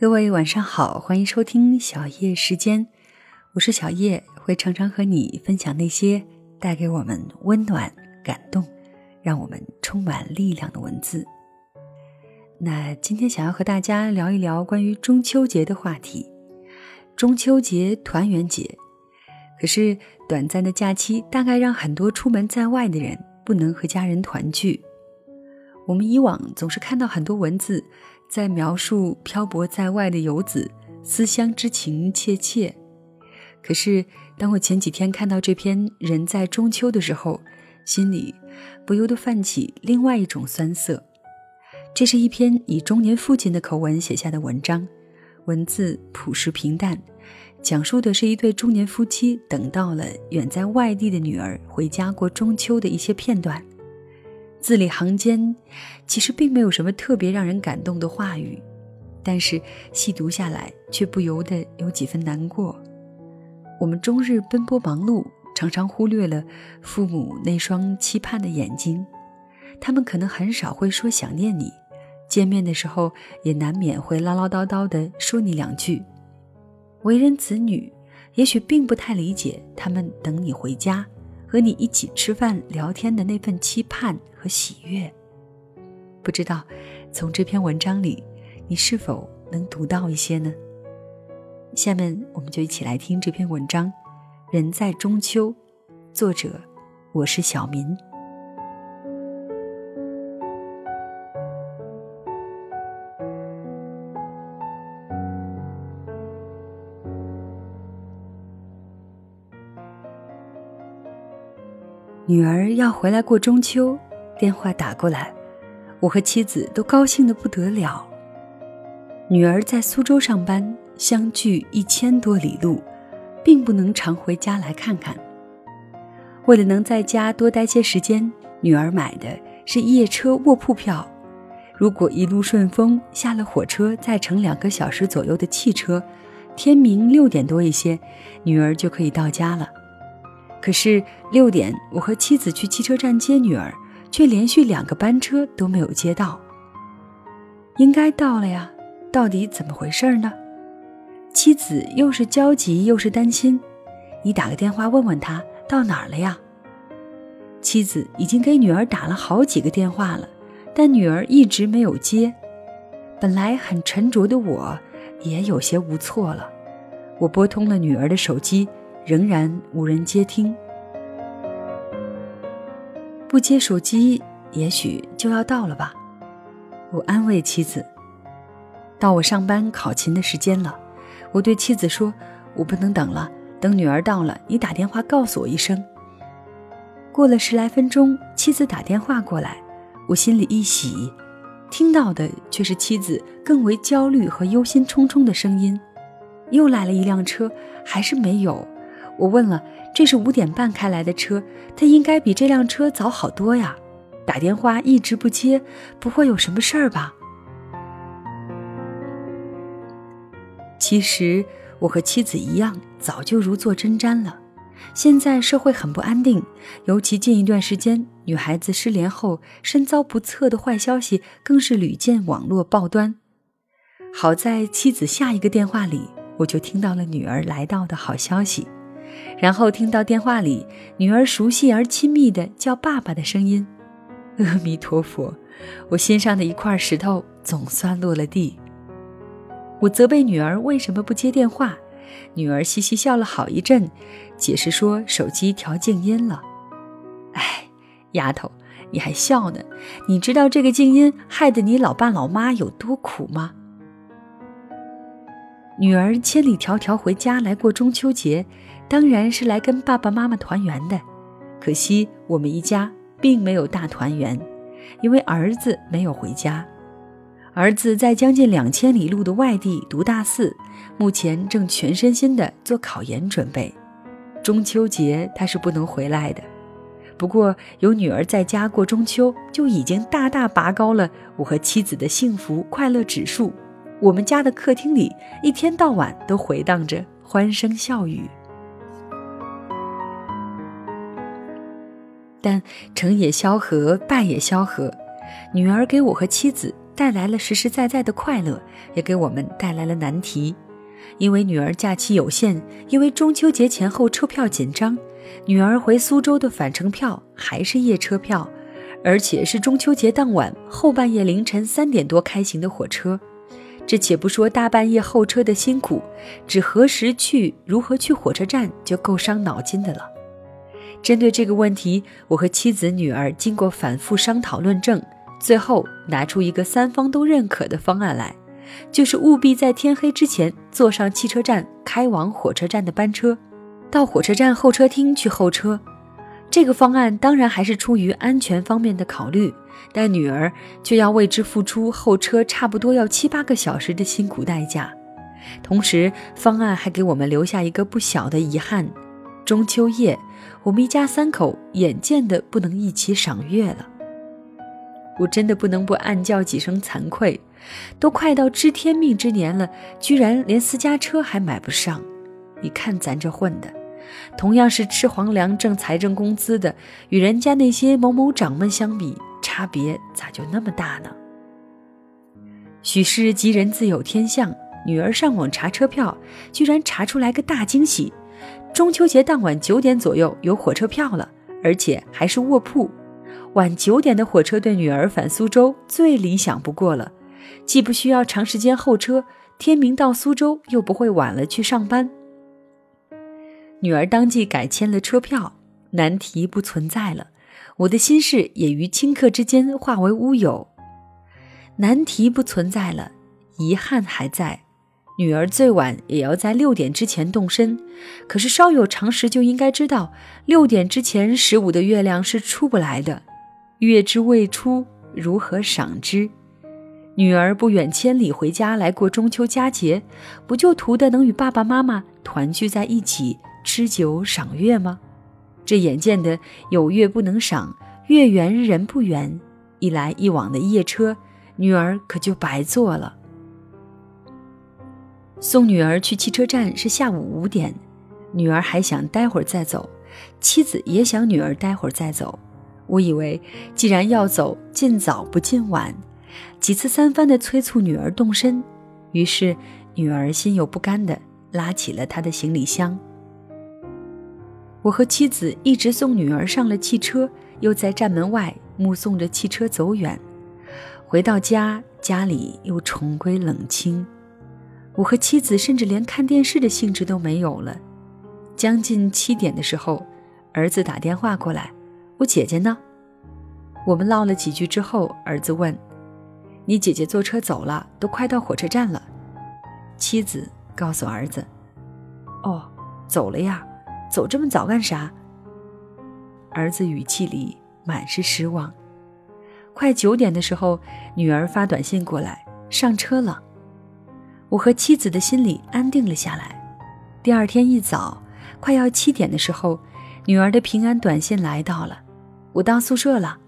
各位晚上好，欢迎收听小叶时间，我是小叶，会常常和你分享那些带给我们温暖、感动，让我们充满力量的文字。那今天想要和大家聊一聊关于中秋节的话题。中秋节团圆节，可是短暂的假期大概让很多出门在外的人不能和家人团聚。我们以往总是看到很多文字。在描述漂泊在外的游子思乡之情切切，可是当我前几天看到这篇《人在中秋》的时候，心里不由得泛起另外一种酸涩。这是一篇以中年父亲的口吻写下的文章，文字朴实平淡，讲述的是一对中年夫妻等到了远在外地的女儿回家过中秋的一些片段。字里行间，其实并没有什么特别让人感动的话语，但是细读下来，却不由得有几分难过。我们终日奔波忙碌，常常忽略了父母那双期盼的眼睛。他们可能很少会说想念你，见面的时候也难免会唠唠叨叨地说你两句。为人子女，也许并不太理解他们等你回家。和你一起吃饭聊天的那份期盼和喜悦，不知道从这篇文章里，你是否能读到一些呢？下面我们就一起来听这篇文章《人在中秋》，作者我是小民。女儿要回来过中秋，电话打过来，我和妻子都高兴的不得了。女儿在苏州上班，相距一千多里路，并不能常回家来看看。为了能在家多待些时间，女儿买的是夜车卧铺票。如果一路顺风，下了火车再乘两个小时左右的汽车，天明六点多一些，女儿就可以到家了。可是六点，我和妻子去汽车站接女儿，却连续两个班车都没有接到。应该到了呀，到底怎么回事呢？妻子又是焦急又是担心，你打个电话问问他到哪儿了呀？妻子已经给女儿打了好几个电话了，但女儿一直没有接。本来很沉着的我，也有些无措了。我拨通了女儿的手机。仍然无人接听，不接手机，也许就要到了吧。我安慰妻子：“到我上班考勤的时间了。”我对妻子说：“我不能等了，等女儿到了，你打电话告诉我一声。”过了十来分钟，妻子打电话过来，我心里一喜，听到的却是妻子更为焦虑和忧心忡忡的声音：“又来了一辆车，还是没有。”我问了，这是五点半开来的车，他应该比这辆车早好多呀。打电话一直不接，不会有什么事儿吧？其实我和妻子一样，早就如坐针毡了。现在社会很不安定，尤其近一段时间，女孩子失联后身遭不测的坏消息，更是屡见网络报端。好在妻子下一个电话里，我就听到了女儿来到的好消息。然后听到电话里女儿熟悉而亲密的叫爸爸的声音，阿弥陀佛，我心上的一块石头总算落了地。我责备女儿为什么不接电话，女儿嘻嘻笑了好一阵，解释说手机调静音了。哎，丫头，你还笑呢？你知道这个静音害得你老爸老妈有多苦吗？女儿千里迢迢回家来过中秋节。当然是来跟爸爸妈妈团圆的，可惜我们一家并没有大团圆，因为儿子没有回家。儿子在将近两千里路的外地读大四，目前正全身心的做考研准备。中秋节他是不能回来的。不过有女儿在家过中秋，就已经大大拔高了我和妻子的幸福快乐指数。我们家的客厅里一天到晚都回荡着欢声笑语。但成也萧何，败也萧何。女儿给我和妻子带来了实实在在的快乐，也给我们带来了难题。因为女儿假期有限，因为中秋节前后车票紧张，女儿回苏州的返程票还是夜车票，而且是中秋节当晚后半夜凌晨三点多开行的火车。这且不说大半夜候车的辛苦，只何时去、如何去火车站就够伤脑筋的了。针对这个问题，我和妻子、女儿经过反复商讨论证，最后拿出一个三方都认可的方案来。就是务必在天黑之前坐上汽车站开往火车站的班车，到火车站候车厅去候车。这个方案当然还是出于安全方面的考虑，但女儿却要为之付出候车差不多要七八个小时的辛苦代价。同时，方案还给我们留下一个不小的遗憾：中秋夜，我们一家三口眼见的不能一起赏月了。我真的不能不暗叫几声惭愧。都快到知天命之年了，居然连私家车还买不上。你看咱这混的，同样是吃皇粮挣财政工资的，与人家那些某某长们相比，差别咋就那么大呢？许是吉人自有天相，女儿上网查车票，居然查出来个大惊喜：中秋节当晚九点左右有火车票了，而且还是卧铺。晚九点的火车对女儿返苏州最理想不过了。既不需要长时间候车，天明到苏州又不会晚了去上班。女儿当即改签了车票，难题不存在了。我的心事也于顷刻之间化为乌有。难题不存在了，遗憾还在。女儿最晚也要在六点之前动身，可是稍有常识就应该知道，六点之前十五的月亮是出不来的。月之未出，如何赏之？女儿不远千里回家来过中秋佳节，不就图的能与爸爸妈妈团聚在一起吃酒赏月吗？这眼见的有月不能赏，月圆人不圆，一来一往的夜车，女儿可就白坐了。送女儿去汽车站是下午五点，女儿还想待会儿再走，妻子也想女儿待会儿再走。我以为既然要走，尽早不尽晚。几次三番的催促女儿动身，于是女儿心有不甘的拉起了她的行李箱。我和妻子一直送女儿上了汽车，又在站门外目送着汽车走远。回到家，家里又重归冷清。我和妻子甚至连看电视的兴致都没有了。将近七点的时候，儿子打电话过来：“我姐姐呢？”我们唠了几句之后，儿子问。你姐姐坐车走了，都快到火车站了。妻子告诉儿子：“哦，走了呀，走这么早干啥？”儿子语气里满是失望。快九点的时候，女儿发短信过来，上车了。我和妻子的心里安定了下来。第二天一早，快要七点的时候，女儿的平安短信来到了，我到宿舍了。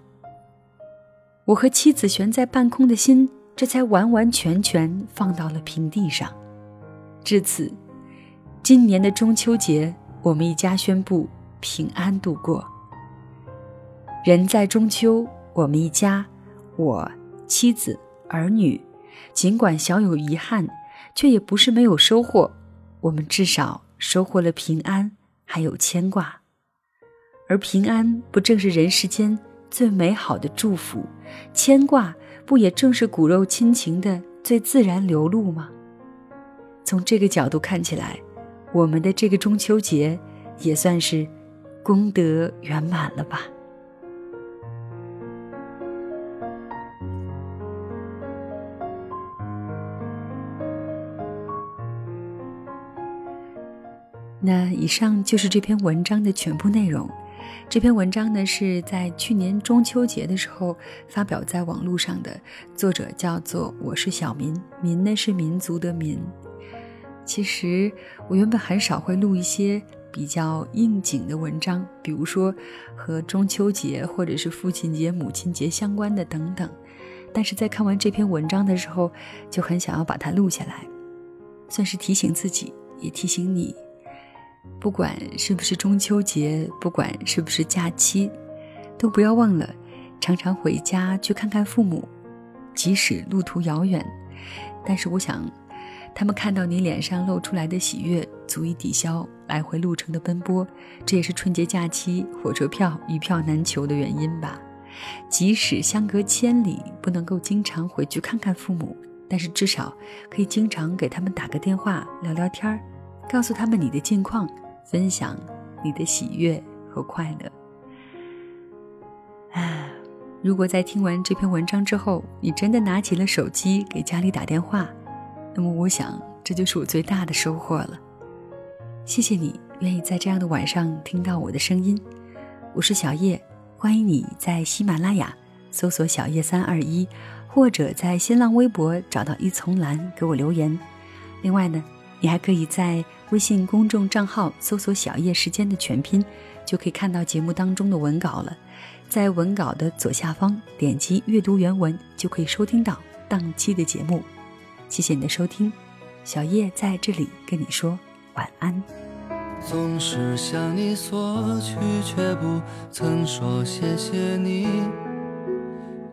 我和妻子悬在半空的心，这才完完全全放到了平地上。至此，今年的中秋节，我们一家宣布平安度过。人在中秋，我们一家，我、妻子、儿女，尽管小有遗憾，却也不是没有收获。我们至少收获了平安，还有牵挂。而平安，不正是人世间？最美好的祝福，牵挂不也正是骨肉亲情的最自然流露吗？从这个角度看起来，我们的这个中秋节也算是功德圆满了吧。那以上就是这篇文章的全部内容。这篇文章呢是在去年中秋节的时候发表在网络上的，作者叫做我是小民，民呢是民族的民。其实我原本很少会录一些比较应景的文章，比如说和中秋节或者是父亲节、母亲节相关的等等。但是在看完这篇文章的时候，就很想要把它录下来，算是提醒自己，也提醒你。不管是不是中秋节，不管是不是假期，都不要忘了常常回家去看看父母，即使路途遥远，但是我想，他们看到你脸上露出来的喜悦，足以抵消来回路程的奔波。这也是春节假期火车票一票难求的原因吧。即使相隔千里，不能够经常回去看看父母，但是至少可以经常给他们打个电话聊聊天儿，告诉他们你的近况，分享你的喜悦和快乐。啊，如果在听完这篇文章之后，你真的拿起了手机给家里打电话，那么我想这就是我最大的收获了。谢谢你愿意在这样的晚上听到我的声音，我是小叶。欢迎你在喜马拉雅搜索“小叶三二一”，或者在新浪微博找到一丛蓝给我留言。另外呢，你还可以在微信公众账号搜索“小叶时间”的全拼，就可以看到节目当中的文稿了。在文稿的左下方点击阅读原文，就可以收听到当期的节目。谢谢你的收听，小叶在这里跟你说晚安。总是向你索取，却不曾说谢谢你。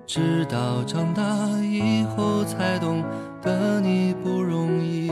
直到长大以后才懂得你不容易。